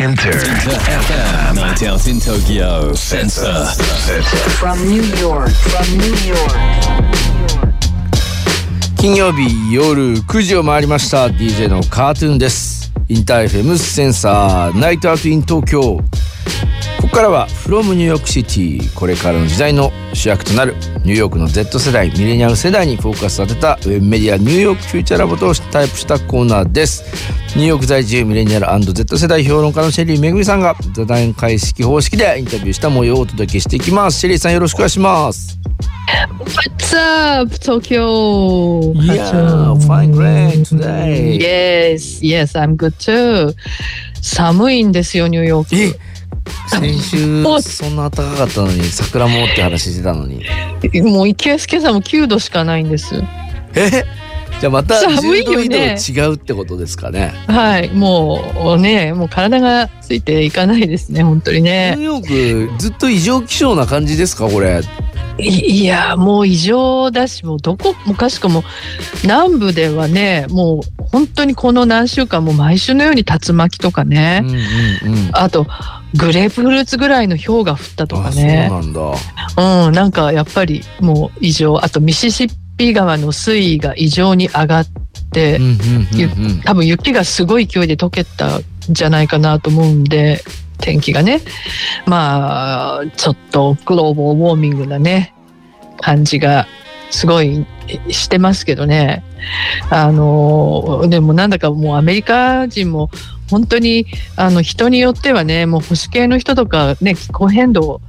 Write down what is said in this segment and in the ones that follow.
InterFM. Night out in Tokyo. Sensor. From New York, from New York. 金曜日夜9時を回りました DJ のカートゥーンですインター FM センサーナイトアウトイン東京ここからは from New York City これからの時代の主役となるニューヨークの Z 世代ミレニアル世代にフォーカスされたウェブメディア New York Future Lab とタイプしたコーナーですニューヨーク在住ミレニアル &Z 世代評論家のシェリーめぐみさんが座談会式方式でインタビューした模様をお届けしていきますシェリーさんよろしくお願いします What's up, Tokyo? Yeah, fine, great today. Yes, yes, I'm good too. 寒いんですよ、ニューヨーク。え先週おそんな暖かかったのに桜もって話してたのに。もう池安今朝も9度しかないんです。え？じゃあまた10寒いよ度以ね上違うってことですかね。はい、もうね、もう体がついていかないですね、本当にニュねー。ヨークずっと異常気象な感じですかこれ？いいや、もう異常だし、もうどこもかしくも南部ではね、もう本当にこの何週間も毎週のように竜巻とかね、うんうんうん。あとグレープフルーツぐらいの氷が降ったとかあそうね。なんだ。うん、なんかやっぱりもう異常。あとミシシッピ川の水位が異常に上がって、うんうんうんうん。多分雪がすごい勢いで溶けたんじゃないかなと思うんで天気がね。まあちょっとグローバルウォーミングなね感じがすごいしてますけどね。あのでもなんだかもうアメリカ人も本当にあの人によってはねもう保守系の人とかね気候変動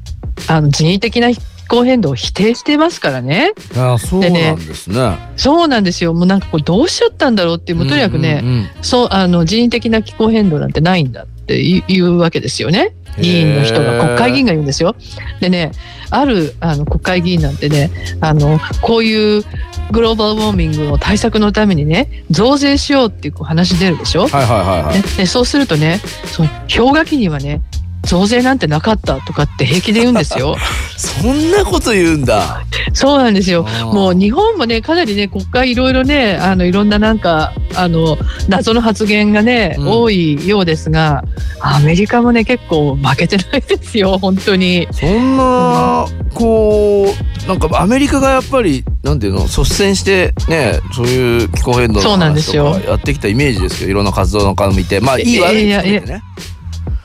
あの人為的な気候変動を否定してますからね。あそうなんですねそうなんですよ。もうなんかこれどうしちゃったんだろうっていうもうとにかくね、うんうんうん。そうあの人為的な気候変動なんてないんだって言うわけですよね議員の人が国会議員が言うんですよ。でねあるあの国会議員なんてねあのこういうグローバルウォーミングの対策のためにね増税しようっていう話出るでしょ。はいはいはいはいねでそうするとねその氷河期にはね増税なんてなかったとかって平気で言うんですよ。そんなこと言うんだ。そうなんですよ。もう日本もねかなりね国会いろいろねあのいろんななんかあの謎の発言がね、うん。多いようですがアメリカもね結構負けてないですよ本当に。そんなこうなんかアメリカがやっぱりなんていうの率先してねそういう気候変動そうの話となんですよ。かやってきたイメージですけどいろんな活動の方見て。まあいい悪いいやいや含めてね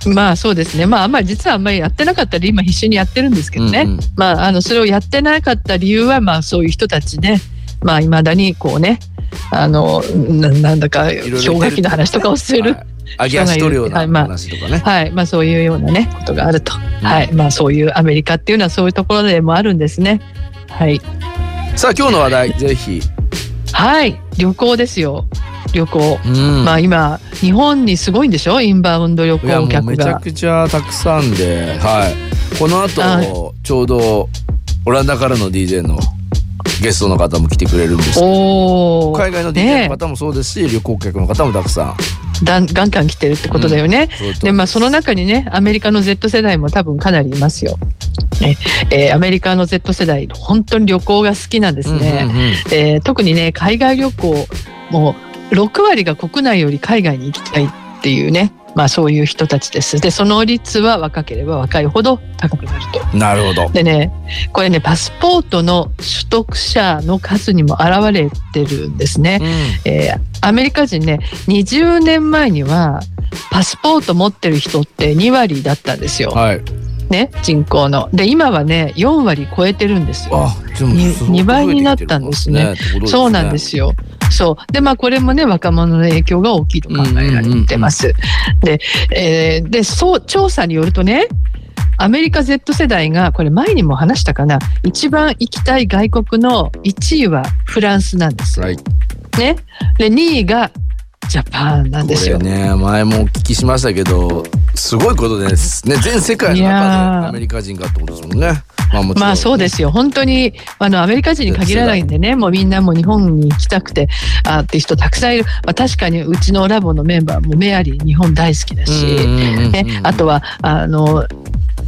まあそうですね。まああんまり実はあんまりやってなかったり今必死にやってるんですけどね、うんうん。まああのそれをやってなかった理由はまあそういう人たちねまあいまだにこうねあのななんだか氷河期の話とかをする。はい。揚げ足取るようなはいまあ話とかね。はい、まあそういうようなね、ことがあると。はい、まあそういうアメリカっていうのはそういうところでもあるんですね。はい。さあ今日の話題ぜひ。はい、旅行ですよ。旅行。うんまあ今、日本にすごいんでしょ？インバウンド旅行客が。めちゃくちゃたくさんで、はい、この後、はちょうどオランダからの DJ のゲストの方も来てくれるんですおお。海外の DJ の方もそうですし、旅行客の方もたくさんだんガンガン来てるってことだよね。そういうとでまあその中にねアメリカの Z 世代も多分かなりいますよ。ねえーアメリカの Z 世代本当に旅行が好きなんですね。えー特にね海外旅行もう6割が国内より海外に行きたいっていうねまあそういう人たちです。でその率は若ければ若いほど高くなると。なるほどでねこれねパスポートの取得者の数にも表れてるんですね。えーアメリカ人ね20年前にはパスポート持ってる人って2割だったんですよ、はいね、人口の。で今はね4割超えてるんですよ。あでもにすごく二倍になったんですねってことそうなんですよ。そう。でまあこれもね若者の影響が大きいと考えられてます。で,、えーでそう調査によるとねアメリカ Z 世代がこれ前にも話したかな。一番行きたい外国の1位はフランスなんですよ。はい。ね、で2位がジャパンなんですよ。これね前もお聞きしましたけどすごいことですね全世界の中ー。でアメリカ人がってことですもんね。まあもちろん。まあそうですよ。本当にあのアメリカ人に限らないんでねもうみんなもう日本に行きたくてあっていう人たくさんいる、まあ、確かにうちのラボのメンバーもメアリー日本大好きだし、あとはあの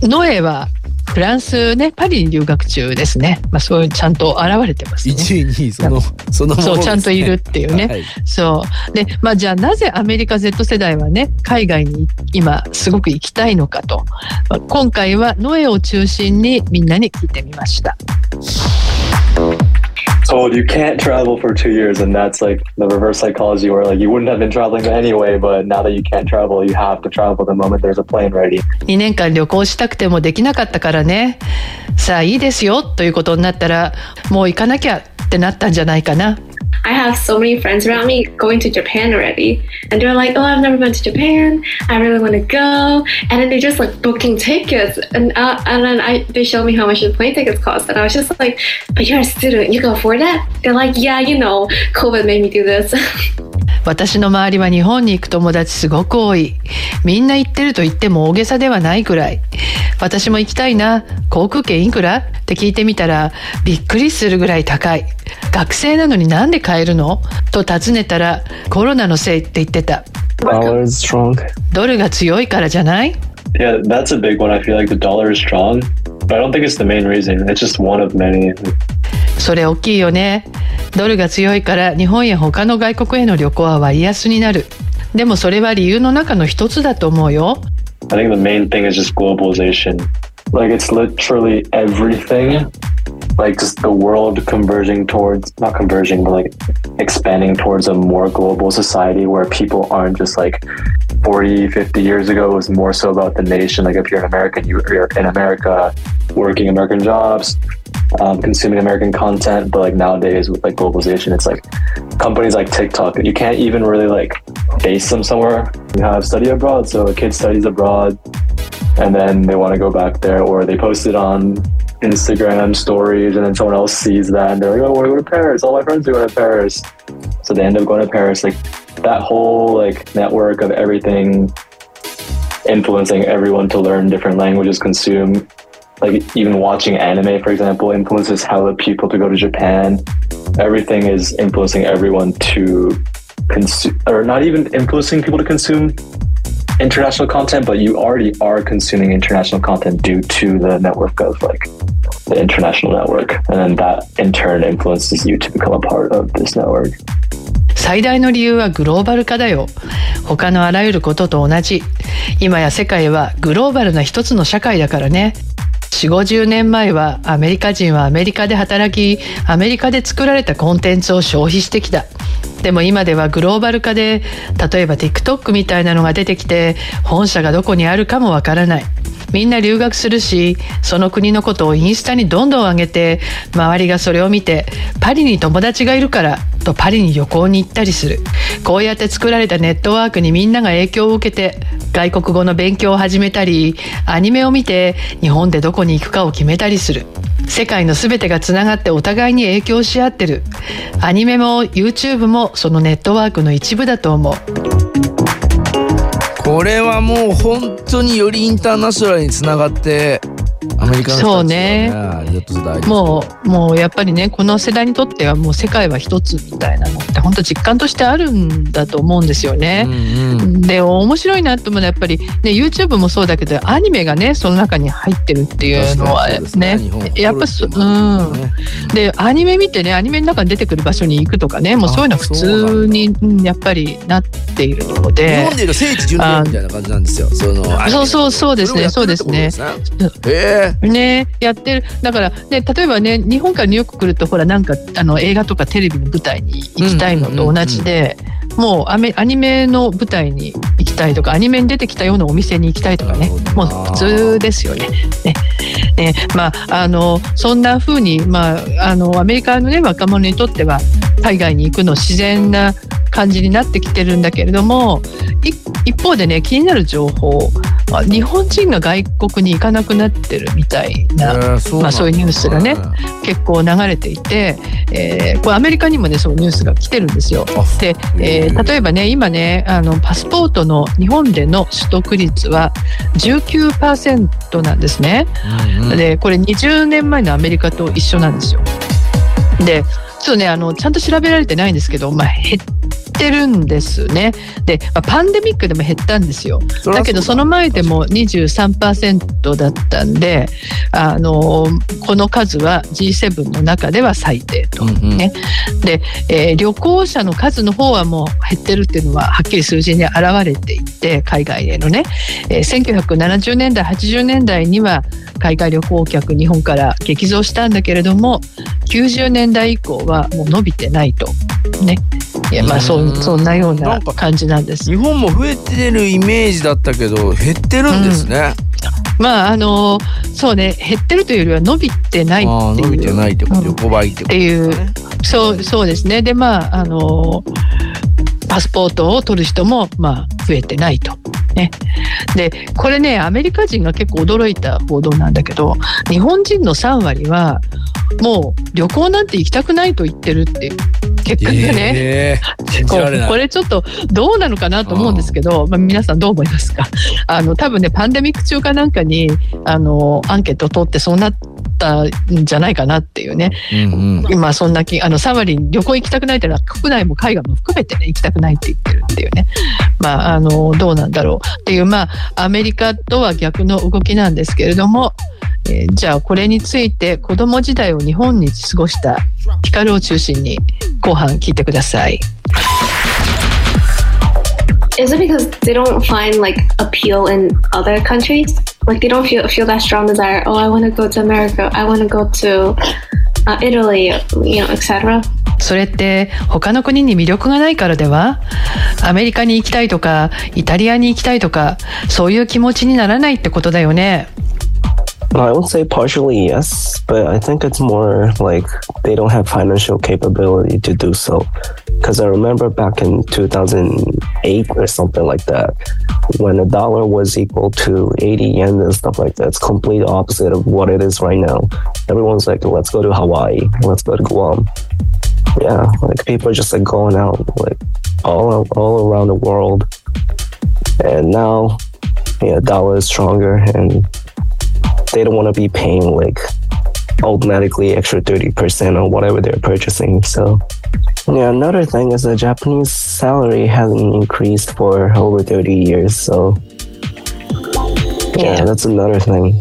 ノエはフランスねパリに留学中ですね。まあそういうちゃんと現れてますね。1位2位そのそのものそうちゃんといるっていうねはいそうでまあじゃあなぜアメリカ Z 世代はね海外に今すごく行きたいのかと、まあ今回はノエを中心にみんなに聞いてみました。told you can't travel for two years, and that's like the reverse psychology where like you wouldn't have been traveling anyway, but now that you can't travel, you have to travel the moment there's a plane ready. 2年間旅行したくてもできなかったからねさあいいですよということになったらもう行かなきゃってなったんじゃないかな I have so many friends around me going to Japan already. And they're like, oh, I've never been to Japan. I really want to go. And then they're just like booking tickets. And, uh, and then I, they show me how much the plane tickets cost. And I was just like, but you're a student. You can afford that? They're like, yeah, you know, COVID made me do this. 私の周りは日本に行く友達すごく多い。みんな行ってると言っても大げさではないくらい。私も行きたいな航空券いくら？って聞いてみたらびっくりするぐらい高い。学生なのになんで買えるの？と尋ねたらコロナのせいって言ってた.ドルが強いからじゃない？Yeah, that's a big one. I feel like the dollar is strong, but I don't think it's the main reason. It's just one of many. それ大きいよねドルが強いから日本や他の外国への旅行は割安になるでもそれは理由の中の一つだと思うよ I think the main thing is just globalization. Like it's literally everything. Like just the world converging towards not converging, but like expanding towards a more global society where people aren't just like 40, 50 years ago it was more so about the nation. Like if you're an American, you- you're in America, working American jobs, um, consuming American content. But like nowadays with like globalization, it's like companies like TikTok, you can't even really like base them somewhere. You have study abroad, so a kid studies abroad and then they want to go back there or they post it on Instagram stories and then someone else sees that and they're like, oh, we're going to Paris. All my friends are going to Paris. So they end up going to Paris. Like that whole like network of everything influencing everyone to learn different languages, consume like even watching anime, for example, influences how the people to go to Japan. Everything is influencing everyone to consume, or not even influencing people to consume international content, but you already are consuming international content due to the network of like the international network, and then that in turn influences you to become a part of this network. 最大の理由はグローバル化だよ他のあらゆることと同じ今や世界はグローバルな一つの社会だからね4 5 0年前はアメリカ人はアメリカで働きアメリカで作られたコンテンツを消費してきたでも今ではグローバル化で例えば TikTok みたいなのが出てきて本社がどこにあるかもわからない。みんな留学するしその国のことをインスタにどんどん上げて周りがそれを見てパリに友達がいるからとパリに旅行に行ったりする。こうやって作られたネットワークにみんなが影響を受けて外国語の勉強を始めたりアニメを見て日本でどこに行くかを決めたりする。世界の全てがつながってお互いに影響し合ってる。アニメも YouTube もそのネットワークの一部だと思う。これはもう本当によりインターナショナルにつながってアメリカの人たちそうね。もうもうやっぱりねこの世代にとってはもう世界は一つみたいなのって本当実感としてあるんだと思うんですよね。うんうん。で面白いなと思うのはやっぱり、ね、YouTube もそうだけどアニメがねその中に入ってるっていうのはねです日本やっぱうん。ねでアニメ見てねアニメの中に出てくる場所に行くとかねもうそういうのは普通にうんやっぱりなっているの日で本でいうと聖地巡礼みたいな感じなんですよ。そのそうそうそうですねそうですね。それね。やってる。だから、ね、例えばね日本からニューヨーク来るとほらなんかあの映画とかテレビの舞台に行きたいのと同じで、もうアメアニメの舞台に行きたいとかアニメに出てきたようなお店に行きたいとかね。もう普通ですよね。ね。ね。まああのそんな風にまああのアメリカのね若者にとっては海外に行くの自然な感じになってきてるんだけれどもい一方でね気になる情報。まあ日本人が外国に行かなくなってるみたいな、そうまあ、そういうニュースがね結構流れていて、えーこれアメリカにもねそういうニュースが来てるんですよ。あで、えー例えばね今ねあのパスポートの日本での取得率は19%なんですね。うんうんでこれ20年前のアメリカと一緒なんですよ。でちょっとねあのちゃんと調べられてないんですけど、まあ、減っってるんですね。で、まあ、パンデミックでも減ったんですよ。だ。けどその前でも23%だったんで、あのこの数は G7 の中では最低と。うんうん。ね。で、えー旅行者の数の方はもう減ってるっていうのははっきり数字に現れていて海外へのね、えー1970年代80年代には海外旅行客日本から激増したんだけれども90年代以降はもう伸びてないと。ね。いやまあそうんうそんなような感じなんです。日本も増えてるイメージだったけど減ってるんですね、まああのそうね減ってるというよりは伸びてないっていう。伸びてないってこと、うん横ばいってことっていう。そうそうですね。でまああのパスポートを取る人もまあ増えてないと。ね、でこれねアメリカ人が結構驚いた報道なんだけど日本人の3割はもう旅行なんて行きたくないと言ってるっていう結果がね、えーこられちょっとどうなのかなと思うんですけど、まあ、皆さんどう思いますか？あの多分ねパンデミック中かなんかにあのアンケートを取ってそうなったんじゃないかなっていうね。うんうん。今そんなきあの3割旅行行きたくないというのは国内も海外も含めてね行きたくないって言ってるっていうね。まああのどうなんだろうっていうまあアメリカとは逆の動きなんですけれども、えーじゃあこれについて子供時代を日本に過ごしたヒカルを中心に後半聞いてください。Is it because they don't find like appeal in other countries? Like they don't feel feel that strong desire. Oh, I want to go to America. I want to go to uh, Italy. You know, etc. それって他の国に魅力がないからではアメリカに行きたいとかイタリアに行きたいとかそういう気持ちにならないってことだよね。I would say partially yes, but I think it's more like they don't have financial capability to do so. Because I remember back in 2008 or something like that, when a dollar was equal to 80 yen and stuff like that, it's complete opposite of what it is right now. Everyone's like, let's go to Hawaii, let's go to Guam. Yeah, like people are just like going out like all all around the world, and now, yeah, dollar is stronger and they don't want to be paying like automatically extra 30% on whatever they're purchasing. So, yeah, another thing is the Japanese salary hasn't increased for over 30 years. So, yeah, Yeah. that's another thing.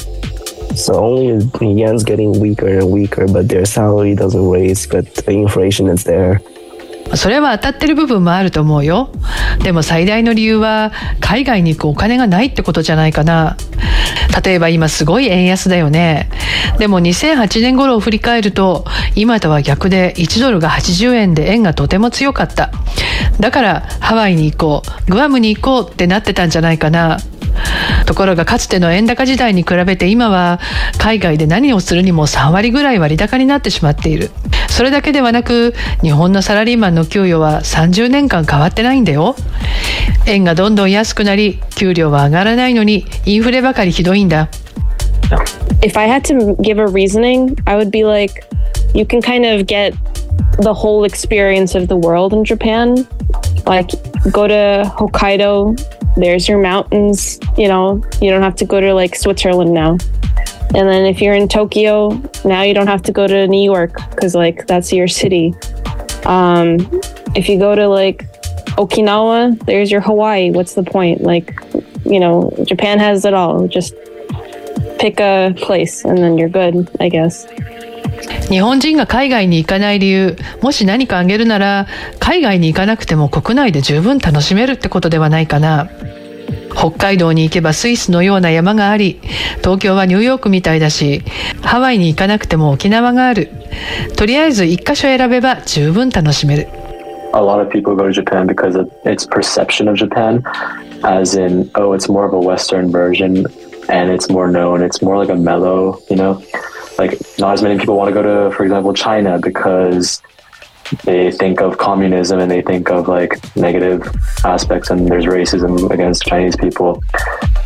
So, only the yen's getting weaker and weaker, but their salary doesn't raise, but the inflation is there. それは当たってる部分もあると思うよ。でも最大の理由は海外に行くお金がないってことじゃないかな。例えば今すごい円安だよね。でも2008年頃を振り返ると今とは逆で1ドルが80円で円がとても強かった。だからハワイに行こう、グアムに行こうってなってたんじゃないかな。ところがかつての円高時代に比べて今は海外で何をするにも3割ぐらい割高になってしまっている。それだけではなく日本のサラリーマンの給与は30年間変わってないんだよ。円がどんどん安くなり給料は上がらないのにインフレばかりひどいんだ。 if I had to give a reasoning, I would be like, you can kind of get the whole experience of the world in Japan. Like, go to Hokkaido, there's your mountains, you know, you don't have to go to like Switzerland now. And then if you're in Tokyo, now you don't have to go to New York because like that's your city. Um, if you go to like Okinawa, there's your Hawaii. What's the point? Like, you know, Japan has it all. Just pick a place and then you're good, I guess. 日本人が海外に行かない理由もし何か挙げるなら海外に行かなくても国内で十分楽しめるってことではないかな北海道に行けばスイスのような山があり東京はニューヨークみたいだしハワイに行かなくても沖縄があるとりあえず一箇所選べば十分楽しめる a lot of people go to Japan because of its perception of Japan, as in, oh, it's more of a Western version and it's more known. It's more like a mellow, you know? Like, not as many people want to go to, for example, China because they think of communism and they think of like negative aspects and there's racism against Chinese people.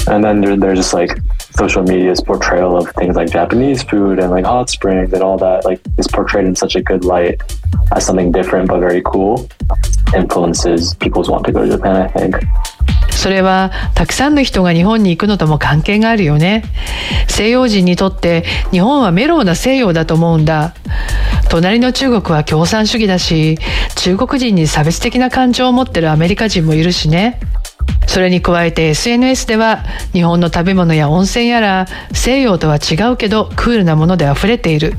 And then there, there's just like social media's portrayal of things like Japanese food and like hot springs and all that like is portrayed in such a good light as something different but very cool influences people's want to go to Japan, I think. それはたくさんの人が日本に行くのとも関係があるよね。西洋人にとって日本はメロウな西洋だと思うんだ。隣の中国は共産主義だし中国人に差別的な感情を持ってるアメリカ人もいるしね。それに加えて SNS では日本の食べ物や温泉やら西洋とは違うけどクールなもので溢れている。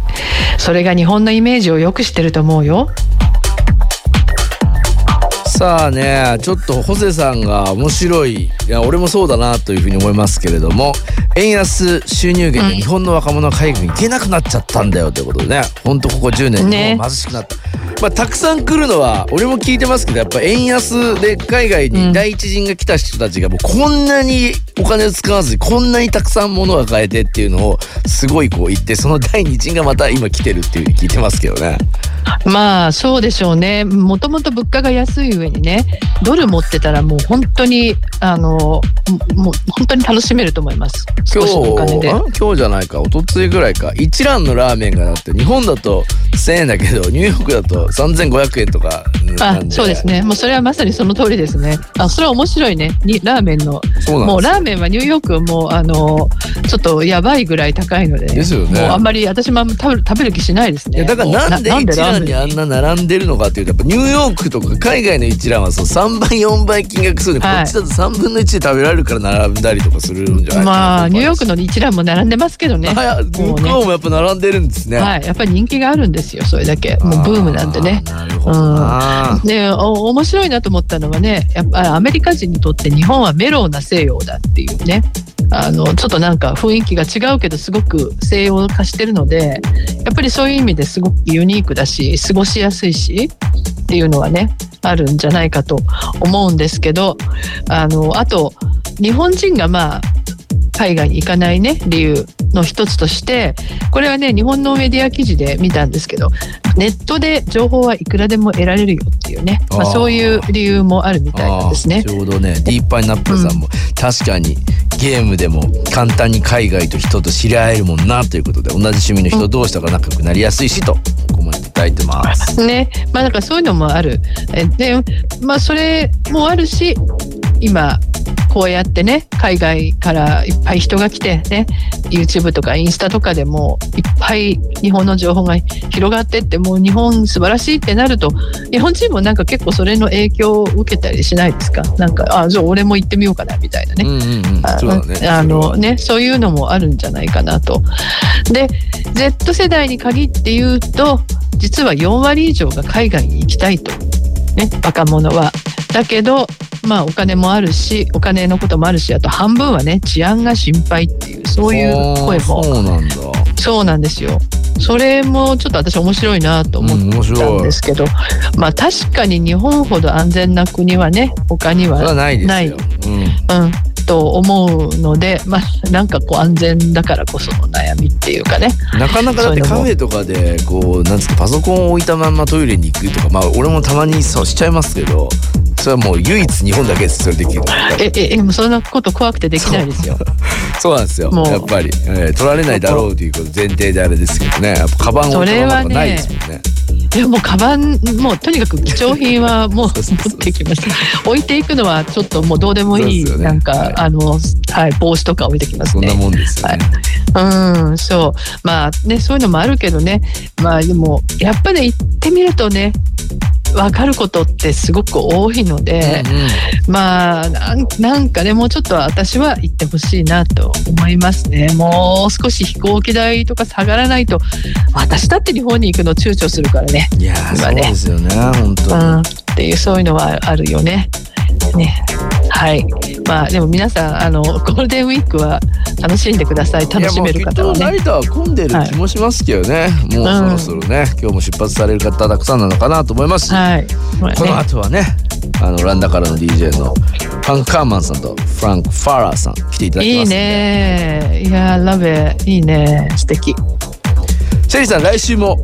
それが日本のイメージを良くしてると思うよ。さあねちょっとホセさんが面白い。いや俺もそうだなというふうに思いますけれども。円安収入源で日本の若者は海外に行けなくなっちゃったんだよということでね。ほんとここ10年ね。日本貧しくなった、まあたくさん来るのは俺も聞いてますけどやっぱ円安で海外に第一陣が来た人たちがもうこんなにお金を使わずにこんなにたくさん物が買えてっていうのをすごいこう言ってその第二陣がまた今来てるっていうふうに聞いてますけどね。まあそうでしょうね。もともと物価が安い上にねドル持ってたらもう本当にあのももう本当に楽しめると思います今日ん今日じゃないか一昨日ぐらいか。一蘭のラーメンがだって日本だと1,000円だけどニューヨークだと3,500円とかなあんでそうですね。もうそれはまさにその通りですね。あそれは面白いね。にラーメンの。もうラーメンはニューヨークもうあのちょっとやばいぐらい高いので。ですよね。もうあんまり私も食べる食べる気しないですね。いやだからなんで一蘭にあんな並んでるのかっていうとやっぱニューヨークとか海外の一蘭はそう3倍4倍金額するのに、はい。こっちだと3分の1で食べられるから並んだりとかするんじゃないかなまあニューヨークのの一蘭も並んでますけどね。向こうもやっぱ並んでるんですね、はい。やっぱり人気があるんですよそれだけ。もうブームなんでね。なるほどな、ねお面白いなと思ったのはねやっぱアメリカ人にとって日本はメロウな西洋だっていうね。あのちょっとなんか雰囲気が違うけどすごく西洋化してるのでやっぱりそういう意味ですごくユニークだし過ごしやすいしっていうのはねあるんじゃないかと思うんですけどあのあと日本人がまあ海外に行かないね理由の一つとしてこれはね日本のメディア記事で見たんですけどネットで情報はいくらでも得られるよっていうね、まあ、そういう理由もあるみたいなんですね。ちょうどねディープパイナップルさんも、確かにゲームでも簡単に海外と人と知り合えるもんなということで同じ趣味の人同士とか仲良くなりやすいしとコメントいただいてます。ねまあだからそういうのもある。えでまあそれもあるし今こうやってね海外からいっぱい人が来てね YouTube とかインスタとかでもいっぱい日本の情報が広がってってもう日本素晴らしいってなると日本人もなんか結構それの影響を受けたりしないですか？なんかあじゃあ俺も行ってみようかなみたいなね。あのねそういうのもあるんじゃないかなと。で Z 世代に限って言うと実は4割以上が海外に行きたいと、ね、若者は。だけどまあお金もあるしお金のこともあるしあと半分はね治安が心配っていうそういう声もそうなんだ。そうなんですよ。それもちょっと私面白いなと思うん面ったんですけど、まあ確かに日本ほど安全な国はね他には。ないうん。うん、と思うので、まあ、なんかこう安全だからこその悩みっていうかね。なかなかだってカフェとかでこうなんつうかパソコンを置いたまんまトイレに行くとかまあ俺もたまにそうしちゃいますけどそれはもう唯一日本だけです。それできる。のえ、え、え、そんなこと怖くてできないですよ。そうなんですよ。やっぱり、えー取られないだろうということ前提であれですけどね。やっぱカバンを置いたままとかないですもんねいやもうカバンもうとにかく貴重品はもう 持ってきました。置いていくのはちょっともうどうでもいい、ねなんか、はいあのはい帽子とか置いてきますね。そんなもんですよね、うん、そう。まあね、そういうのもあるけどね。まあでも、やっぱり行ってみるとね、分かることってすごく多いので、うんうんまあなんなんかねもうちょっと私は行ってほしいなと思いますねもう少し飛行機代とか下がらないと私だって日本に行くの躊躇するからね、いやーそう今ねですよね本当に、うん、っていうそういうのはあるよね。ね。はい。まあでも皆さんあのゴールデンウィークは楽しんでください。楽しめる方はいね。やもうきっと成田は混んでる気もしますけどね、もうそろそろね、今日も出発される方たくさんなのかなと思います。し、はい、まあね。この後はねあのランダからの DJ のファン・カーマンさんとフランク・ファラーさん来ていただきいいますんで。ねいやラベいいね素敵。シェリーさん来週も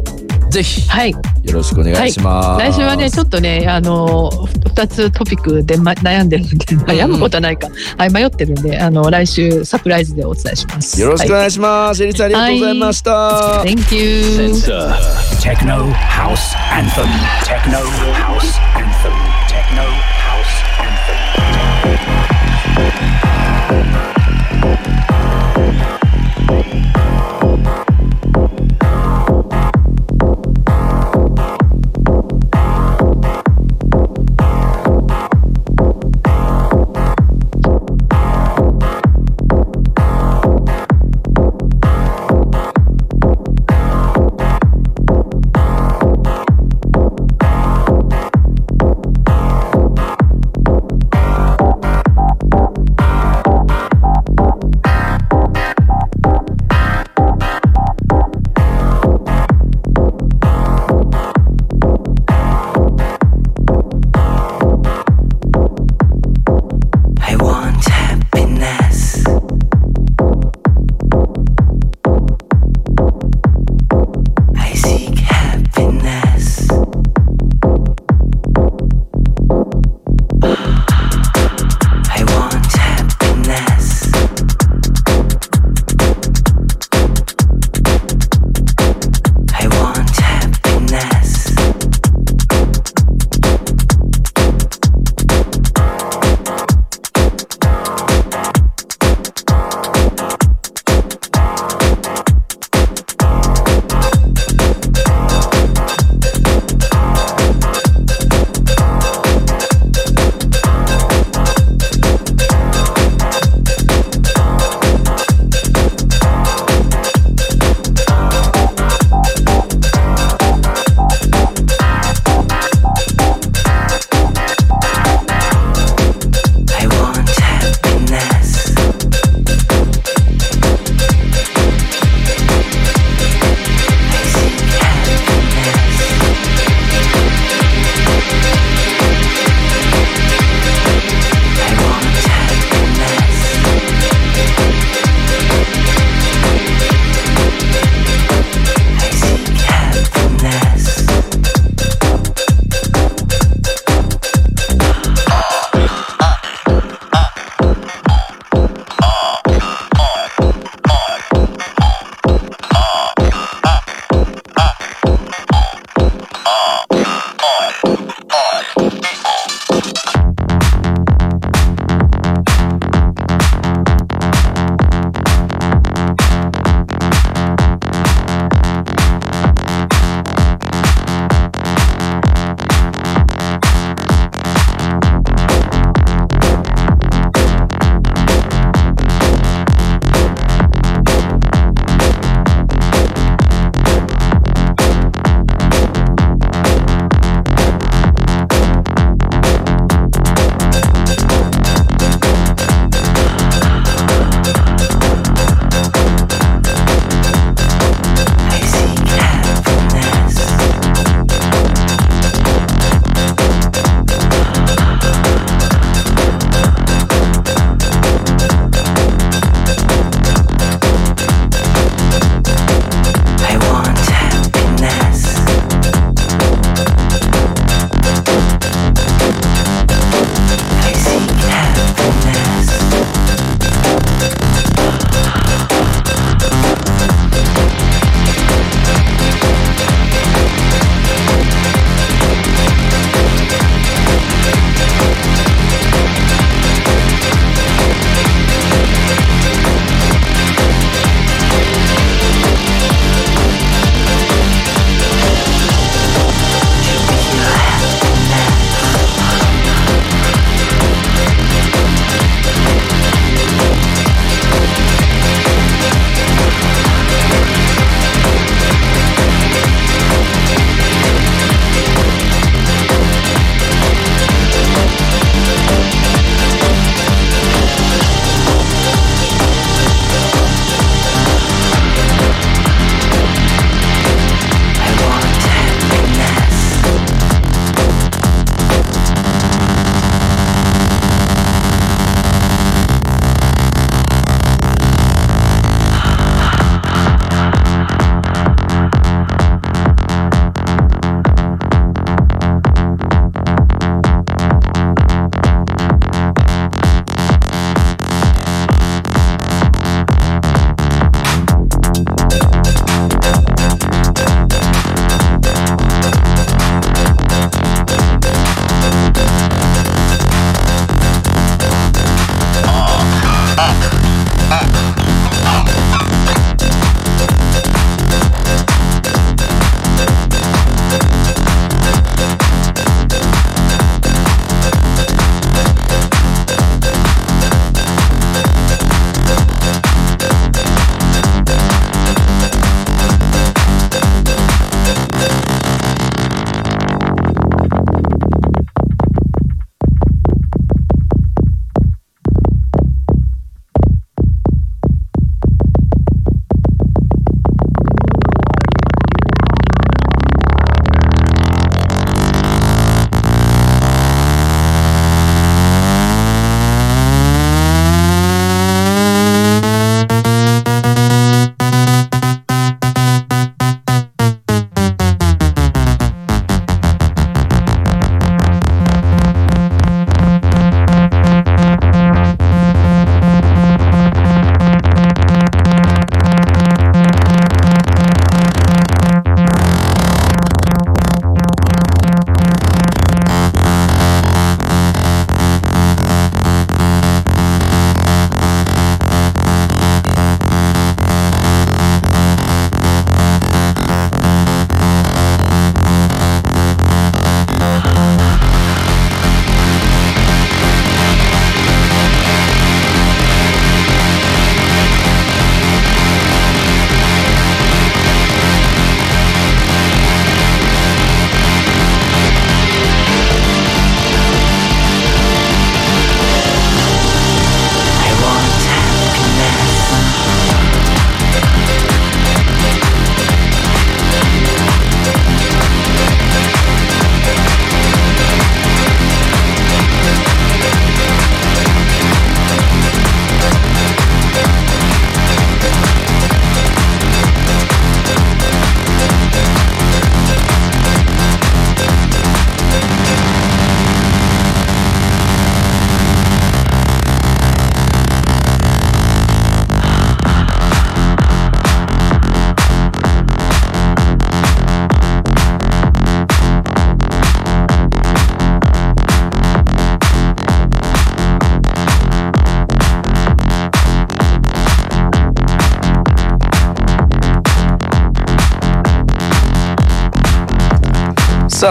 ぜひはいよろしくお願いします、来週はねちょっとねあの2つトピックで、ま、悩んでるんで悩むことはないか、はい、迷ってるんであの来週サプライズでお伝えします。よろしくおは願いします、シェリーさんありがとうございました、Thank you. Sensor. Techno House Anthem. Techno House Anthem. Techno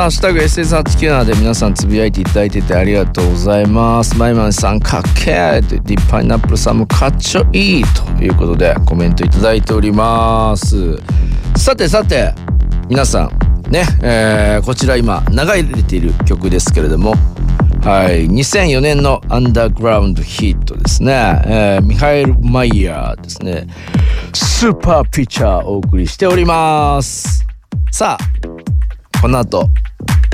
ハッシュタグ SS897 で皆さんつぶやいていただいててありがとうございます。マイマンさんかっけーって、パイナップルさんもかっちょいいということでコメントいただいております。さてさて、皆さん、ね、えーこちら今流れている曲ですけれども、はい、2004年のアンダーグラウンドヒットですね、えーミハエル・マイヤーですね、スーパーピッチャーお送りしております。さあ、この後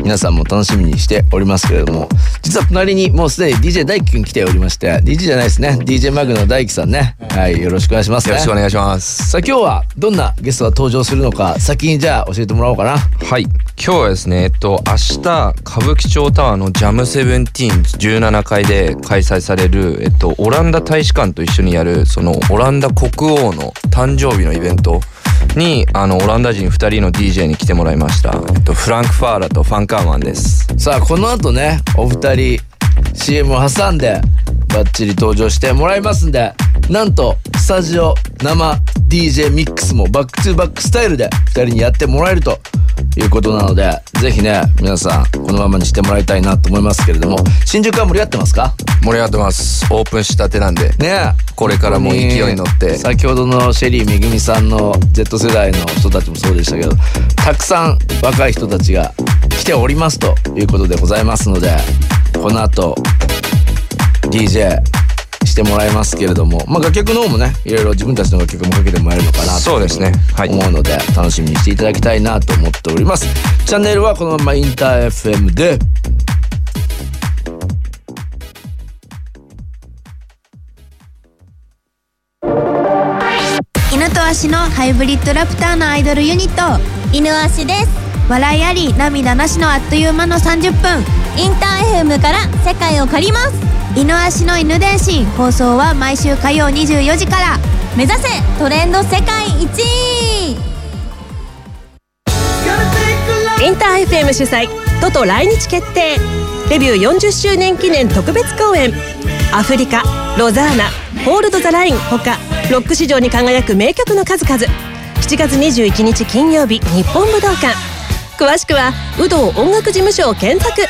皆さんも楽しみにしておりますけれども実は隣にもうすでに DJ 大輝くん来ておりまして DJ じゃないですね。DJ マグの大輝さんね。はいよろしくお願いします、ね、よろしくお願いします。さあ今日はどんなゲストが登場するのか先にじゃあ教えてもらおうかな。はい。今日はですね、えっと、明日、歌舞伎町タワーのジャムセブンティーン17階で開催される、えっと、オランダ大使館と一緒にやる、その、オランダ国王の誕生日のイベントに、あの、オランダ人2人の DJ に来てもらいました。えっと、フランク・ファーラとファンカーマンです。さあこの後ねお二人 CM を挟んでバッチリ登場してもらいますんでなんとスタジオ生 DJ ミックスも back to back スタイルで二人にやってもらえるということなのでぜひね皆さんこのままにしてもらいたいなと思いますけれども新宿は盛り上がってますか？盛り上がってます。オープンしたてなんで。ねこれからも勢いに乗って先ほどのシェリーめぐみさんの Z 世代の人たちもそうでしたけどたくさん若い人たちが来ておりますということでございますのでこの後 DJ してもらいますけれども、まあ、楽曲の方もねいろいろ自分たちの楽曲もかけてもらえるのかなとそうですね。はい。思うので楽しみにしていただきたいなと思っております。チャンネルはこのままインター FM で。犬と足のハイブリッドラプターのアイドルユニット犬足です笑いあり涙なしのあっという間の30分インター FM から世界を借ります。犬足の犬伝心。放送は毎週火曜24時から。目指せトレンド世界一。インター FM 主催トト来日決定。デビュー40周年記念特別公演。アフリカロザーナホールド・ザ・ラインほかロック史上に輝く名曲の数々。7月21日金曜日日本武道館詳しくは有働音楽事務所を検索。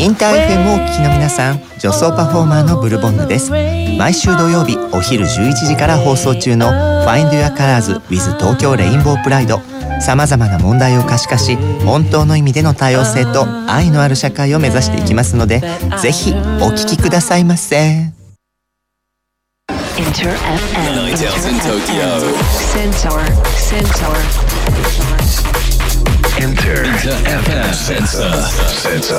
インター FM をお聞きの皆さん女装パフォーマーのブルボンヌです。毎週土曜日お昼11時から放送中の Find Your Colors with 東京レインボープライドさまざまな問題を可視化し本当の意味での多様性と愛のある社会を目指していきますのでぜひお聞きくださいませ。Inter FM. Night out in Tokyo. Sensor. Sensor. Inter, FM Sensor. Sensor.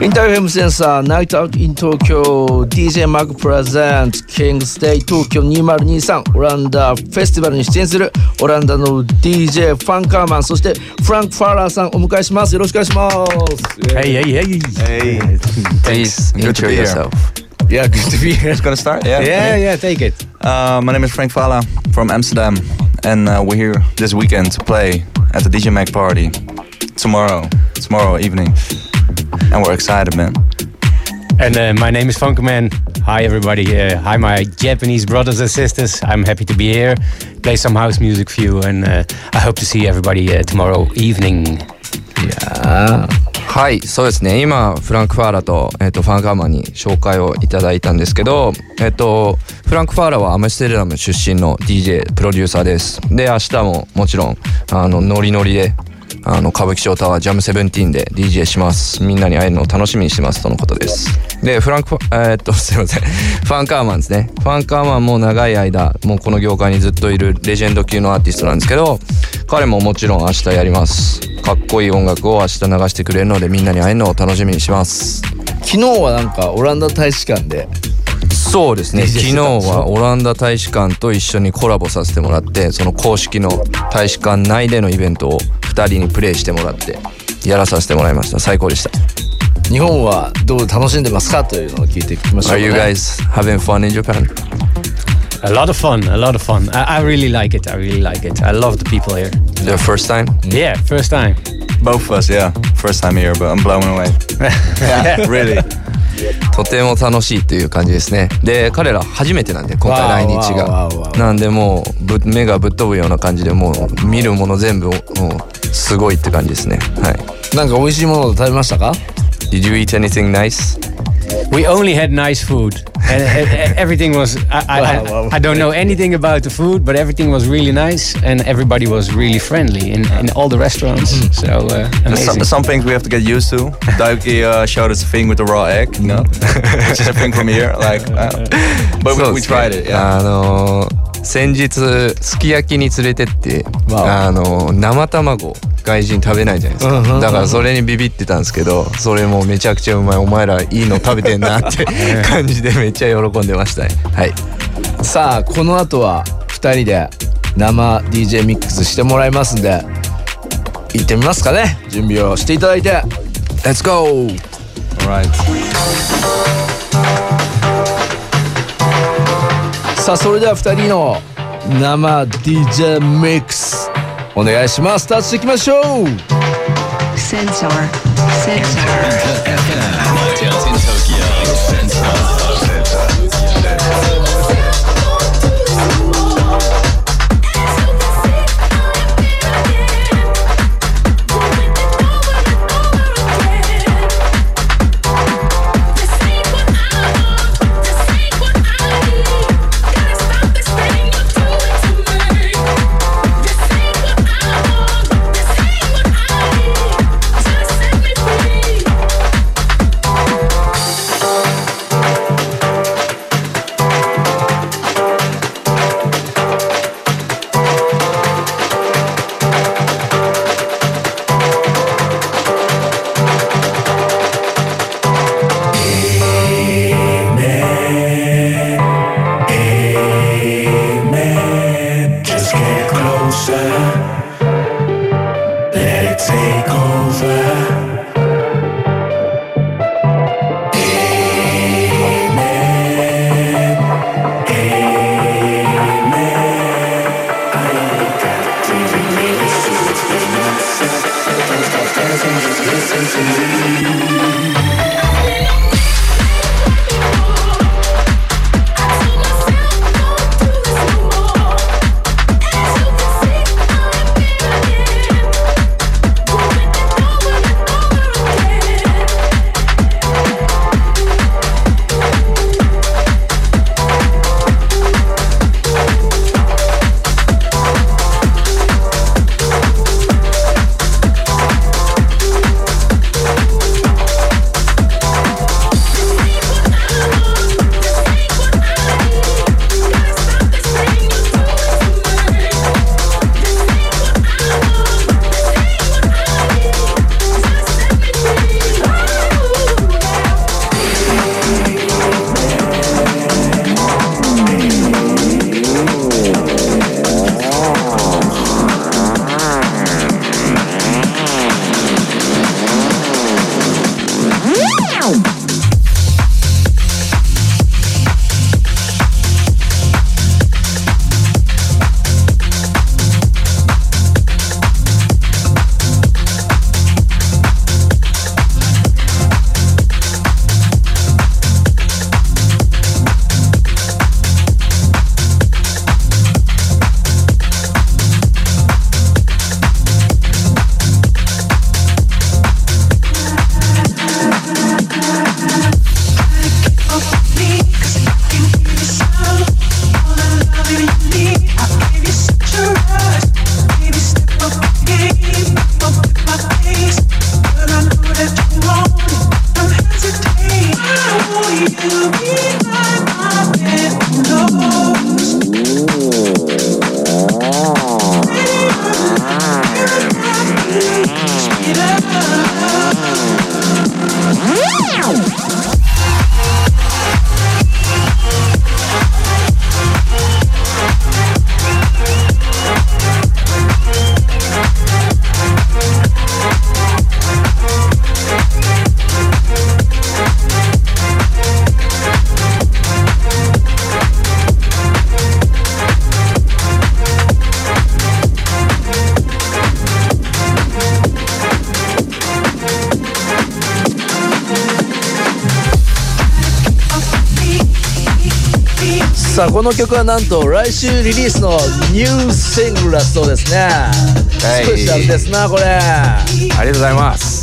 Inter FM センサー Night out in 東京 DJ マグ presents King's Day 東京2023オランダフェスティバルに出演するオランダの DJ ファンカーマンそしてフランク・ファーラーさんお迎えしますよろしくお願いします Hey, hey, hey. Hey, please Good to be here. Yourself. Yeah, good to be here. It's gonna start? Yeah. Yeah, yeah, take it. Uh, my name is Frank Fala from Amsterdam, and uh, we're here this weekend to play at the DJ Mag party tomorrow, tomorrow evening, and we're excited, man. And uh, my name is Funkerman. Hi, everybody. Uh, hi, my Japanese brothers and sisters. I'm happy to be here, play some house music for you, and uh, I hope to see everybody uh, tomorrow evening. はいそうですね。今フランク・ファーラと,、えっとファンガーマンに紹介をいただいたんですけど、えっとフランク・ファーラはアムステルダム出身の DJ プロデューサーです。で明日ももちろんあのノリノリであの歌舞伎町タワージャムセブンティーンで DJ します。みんなに会えるのを楽しみにしてますとのことです。でフランクファえーっと すいません。ファンカーマンですね。ファンカーマンも長い間もうこの業界にずっといるレジェンド級のアーティストなんですけど彼ももちろん明日やります。かっこいい音楽を明日流してくれるのでみんなに会えるのを楽しみにします。昨日はなんかオランダ大使館でそうですね昨日はオランダ大使館と一緒にコラボさせてもらってその公式の大使館内でのイベントを2人にプレイしてもらってやらさせてもらいました最高でした日本はどう楽しんでますかというのを聞いていきましょう Are you guys having fun in Japan? A lot of fun, a lot of fun. I, I really like it. I really like it. I love the people here. The first time? Yeah, first time. Both of us, yeah. First time here, but I'm blown away. yeah, really. とても楽しいという感じですね。で彼ら初めてなんで今回来日が。なんでもうぶ目がぶっ飛ぶような感じでもう見るもの全部もうすごいって感じですね。はい。なんか美味しいものを食べましたか？Did you eat anything nice? we only had nice food, and everything was. I, I. I, don't know anything about the food, but everything was really nice, and everybody was really friendly in, in all the restaurants. Mm-hmm. So uh, amazing. Some, some, things we have to get used to. Daiki uh, showed us a thing with the raw egg, you know, which is a thing from here. Like, uh, but so we, we, tried it. Yeah. あのー先日すき焼きに連れてって、わあのー生卵外人食べないじゃないですか、だからそれにビビってたんですけどそれもめちゃくちゃうまい。お前らいいの食べてんなって 感じでめっちゃ喜んでましたね。はい。さあこの後は2人で生 DJ ミックスしてもらいますんで行ってみますかね。準備をしていただいて。Let's go! Alright. さあそれでは2人の生 DJ ミックスお願いします。スしていきましょう。この曲はなんと来週リリースのニューシングルだそうですね、スペシャルですなこれ。ありがとうございます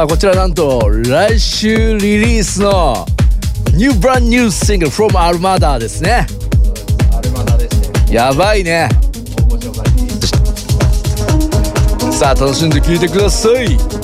さあこちらなんと来週リリースのニューブランニューシングル from アルマダですね。やばいね。さあ楽しんで聴いてください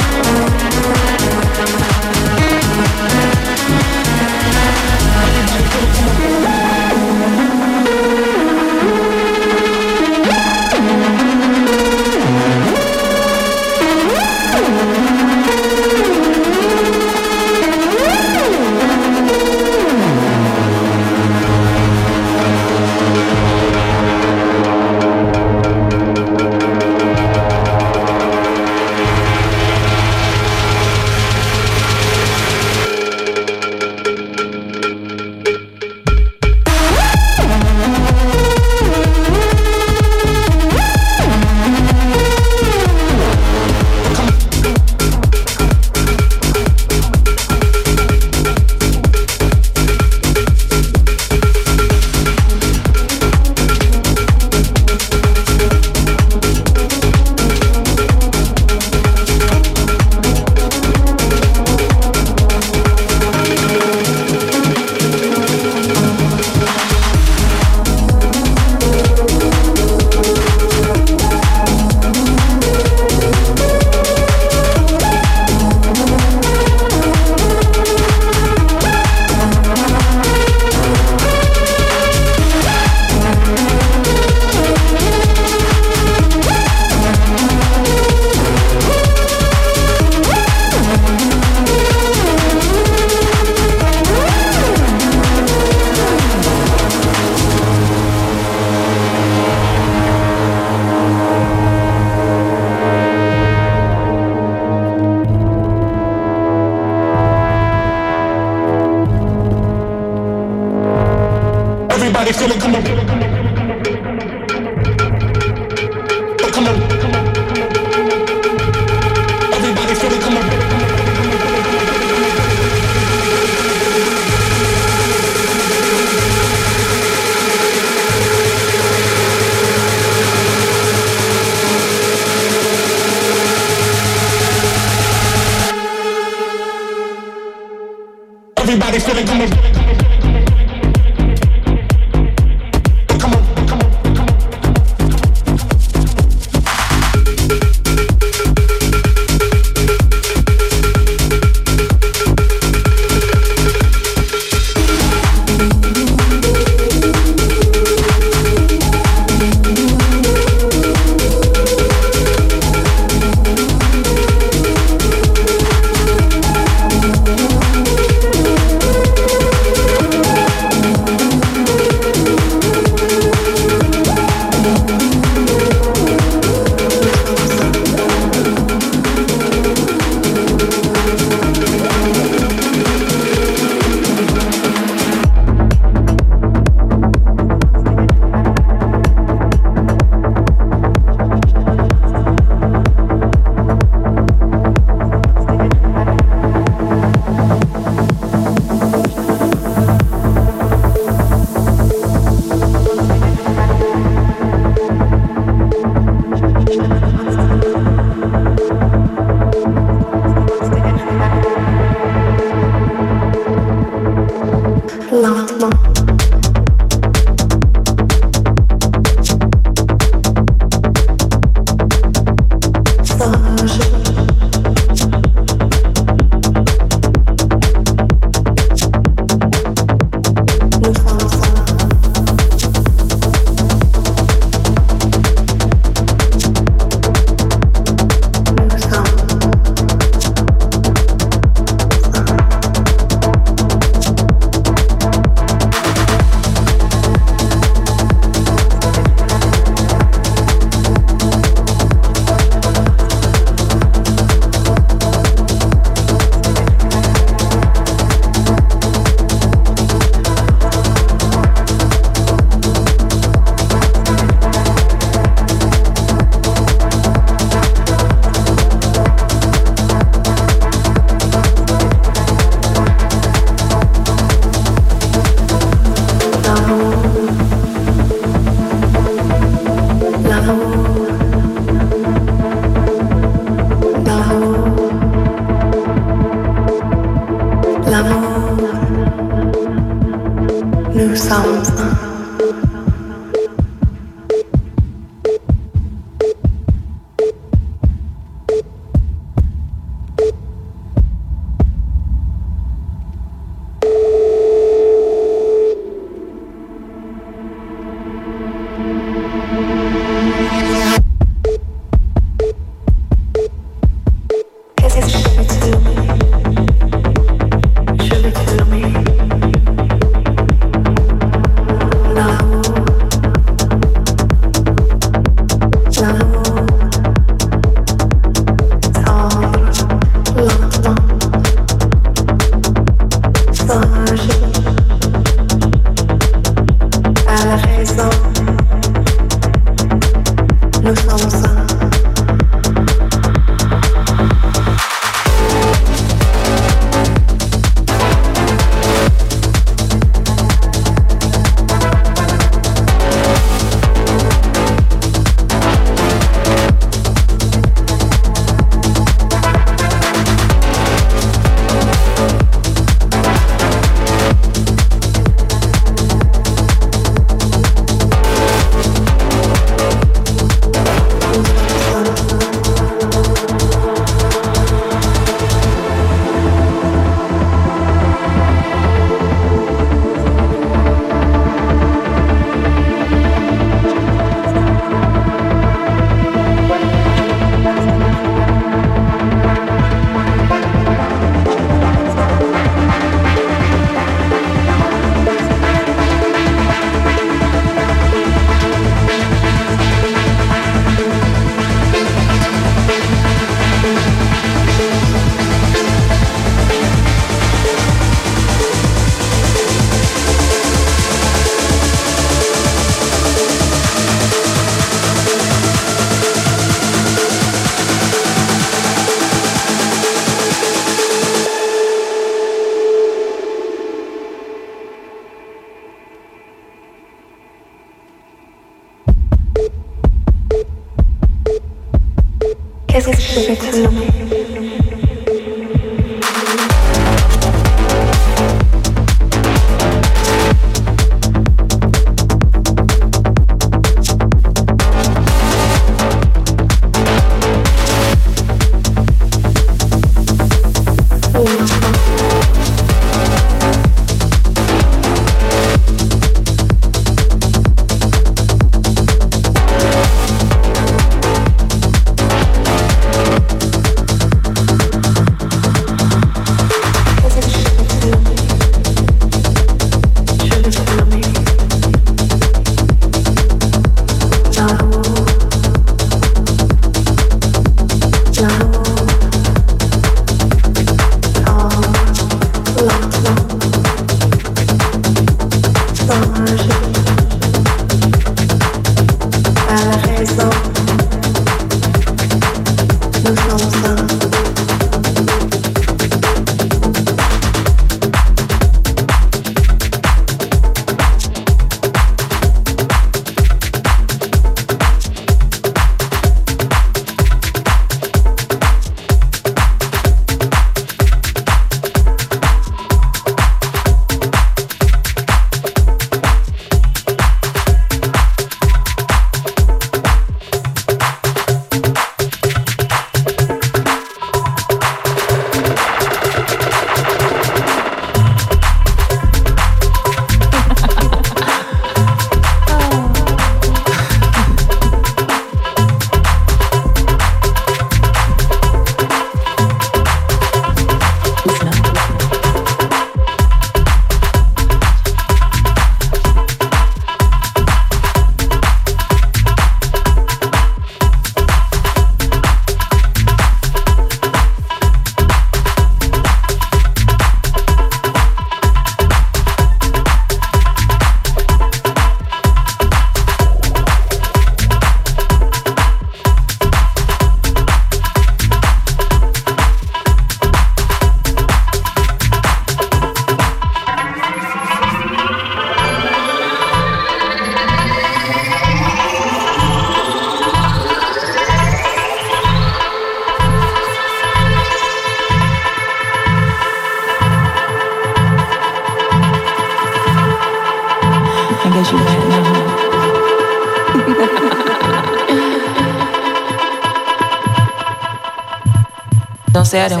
Don't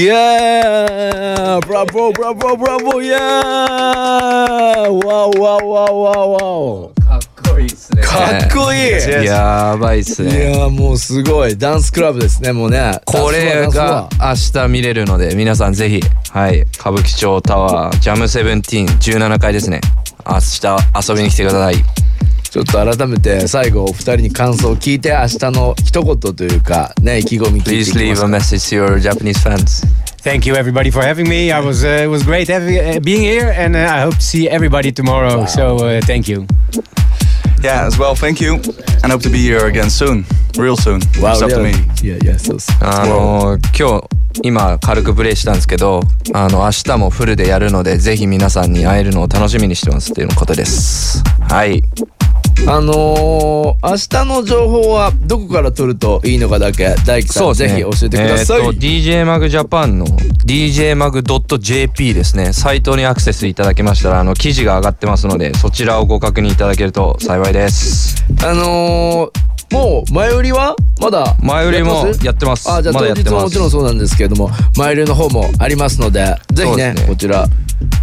Yeah! Bravo, bravo, bravo! Yeah! わおわおわおわおわおかっこいいっすね。かっこいい。やばいっすいねやもうすごい。ダンスクラブですねもうね。これが明日見れるので皆さんぜひはい。歌舞伎町タワージャムセブンティーン17階ですね。明日遊びに来てくださいちょっと改めて最後お二人に感想を聞いて明日の一言というかね意気込み聞いて Please いき leave ま a す message to your Japanese fans Thank you everybody for having me. I was uh, it was great having uh, being here, and uh, I hope to see everybody tomorrow. So uh, thank you. Yeah, as well, thank you. And hope to be here again soon. Real soon. Wow, It's up to me. Yeah, yeah, so, so. あの今日今軽くプレイしたんですけどあの明日もフルでやるのでぜひ皆さんに会えるのを楽しみにしてますっていうことですはいあのー、明日の情報はどこから取るといいのかだけ大樹さん、ぜひ教えてください、えーと DJ マグジャパンの djmag.jp ですね。サイトにアクセスいただけましたらあの記事が上がってますのでそちらをご確認いただけると幸いです。あのーもう前売りはまだ前売りもやってます？あじゃあ当日ももちろんそうなんですけれども前売りの方もありますのでぜひねね。こちら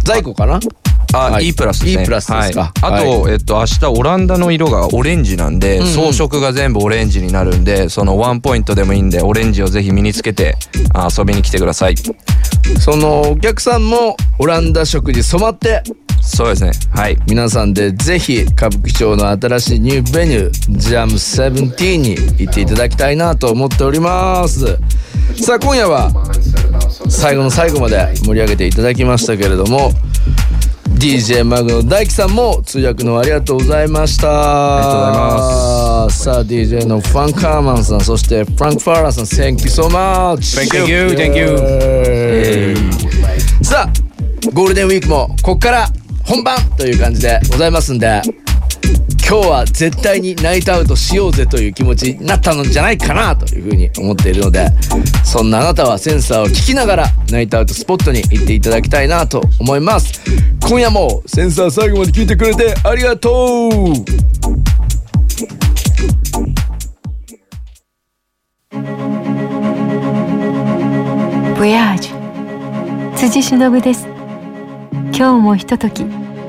在庫かな？あ、はい。E プラスですね。E プラスですか。はい、あと、はえっと明日オランダの色がオレンジなんで、うん。うん装飾が全部オレンジになるんでそのワンポイントでもいいんでオレンジをぜひ身につけてあ遊びに来てください。そのお客さんもオランダ色に染まって。そうですね。はい。皆さんでぜひ歌舞伎町の新しいニューベニュージャム17に行っていただきたいなと思っております。さあ今夜は最後の最後まで盛り上げていただきましたけれども DJ マグの大樹さんも通訳のありがとうございました。ありがとうございます。さあ DJ のファンカーマンさんそしてフランク・ファーラーさん Thank you so much Thank you, thank you. イエーイさあゴールデンウィークもこっから本番という感じでございますんで今日は絶対にナイトアウトしようぜという気持ちになったのじゃないかなというふうに思っているのでそんなあなたはセンサーを聞きながらナイトアウトスポットに行っていただきたいなと思います。今夜もセンサー最後まで聞いてくれてありがとう Voyage 辻忍です。今日もひととき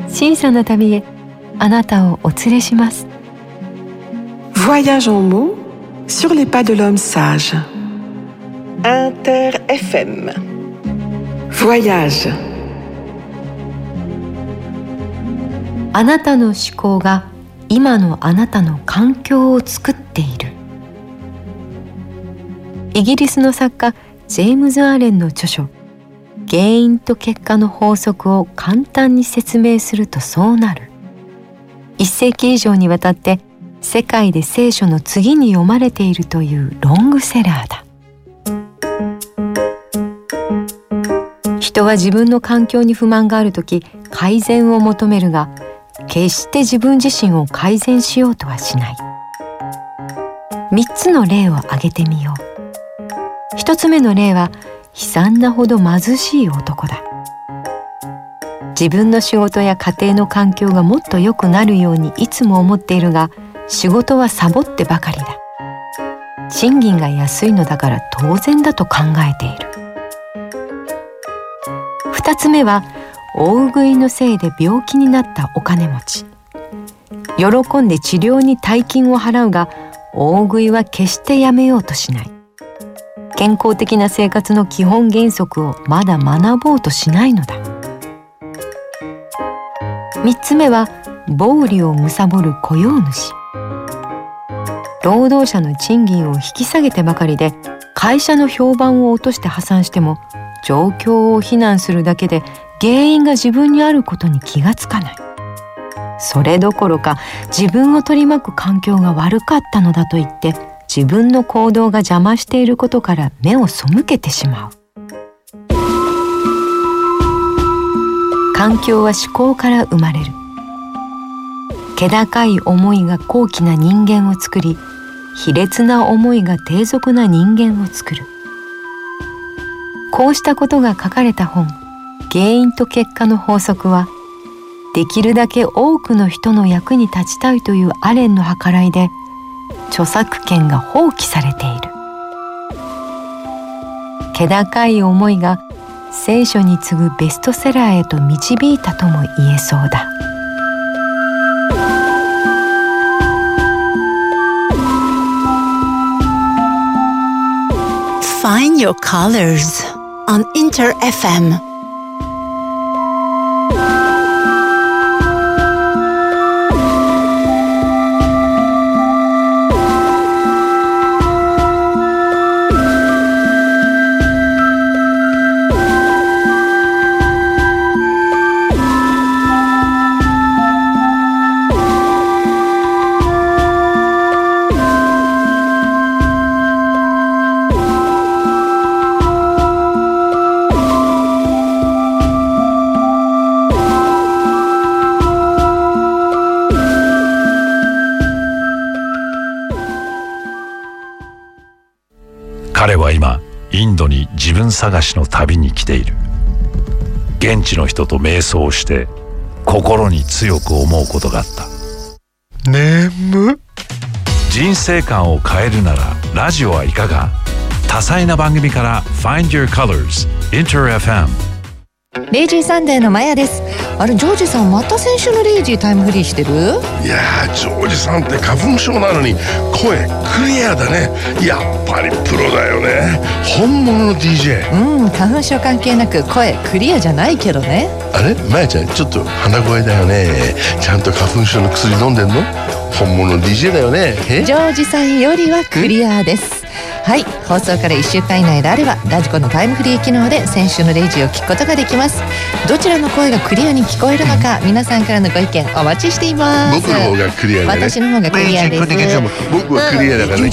小さな旅へ。あなたをお連れします Voyage en mots sur les pas de l'homme sage. Inter FM. Voyage. あなたの思考が今のあなたの環境を作っているイギリスの作家ジェームズ・アーレンの著書「原因と結果の法則」を簡単に説明するとそうなる一世紀以上にわたって世界で聖書の次に読まれているというロングセラーだ。人は自分の環境に不満がある時改善を求めるが決して自分自身を改善しようとはしない。三つの例を挙げてみよう。一つ目の例は悲惨なほど貧しい男だ。自分の仕事や家庭の環境がもっと良くなるようにいつも思っているが仕事はサボってばかりだ。賃金が安いのだから当然だと考えている。二つ目は大食いのせいで病気になったお金持ち。喜んで治療に大金を払うが大食いは決してやめようとしない。健康的な生活の基本原則をまだ学ぼうとしないのだ。三つ目は暴利を貪る雇用主。労働者の賃金を引き下げてばかりで会社の評判を落として破産しても状況を非難するだけで原因が自分にあることに気がつかない。それどころか自分を取り巻く環境が悪かったのだと言って自分の行動が邪魔していることから目を背けてしまう。環境は思考から生まれる。気高い思いが高貴な人間を作り卑劣な思いが低俗な人間を作る。こうしたことが書かれた本原因と結果の法則はできるだけ多くの人の役に立ちたいというアレンの計らいで著作権が放棄されている。気高い思いが聖書に次ぐベストセラーへと導いたとも言えそうだ。Find your colors on InterFM 探しの旅に来ている」「現地の人と瞑想をして心に強く思うことがあった」「眠人生観を変えるならラジオはいかが？多彩な番組から Find Your Colors InterFM レイジーサンデーのマヤですあれジョージさんまた先週のレイジータイムフリーしてる？いやージョージさんって花粉症なのに声クリアだね。やっぱりプロだよね。本物の DJ うん花粉症関係なく声クリアじゃないけどね。あれ？まやちゃんちょっと鼻声だよね。ちゃんと花粉症の薬飲んでんの？本物の DJ だよね。え？ジョージさんよりはクリアですはい放送から1週間以内であればラジコのタイムフリー機能で先週のレイジを聞くことができます。どちらの声がクリアに聞こえるのか皆さんからのご意見お待ちしています。僕の方がクリアだね。私の方がクリアです。僕はクリアだからね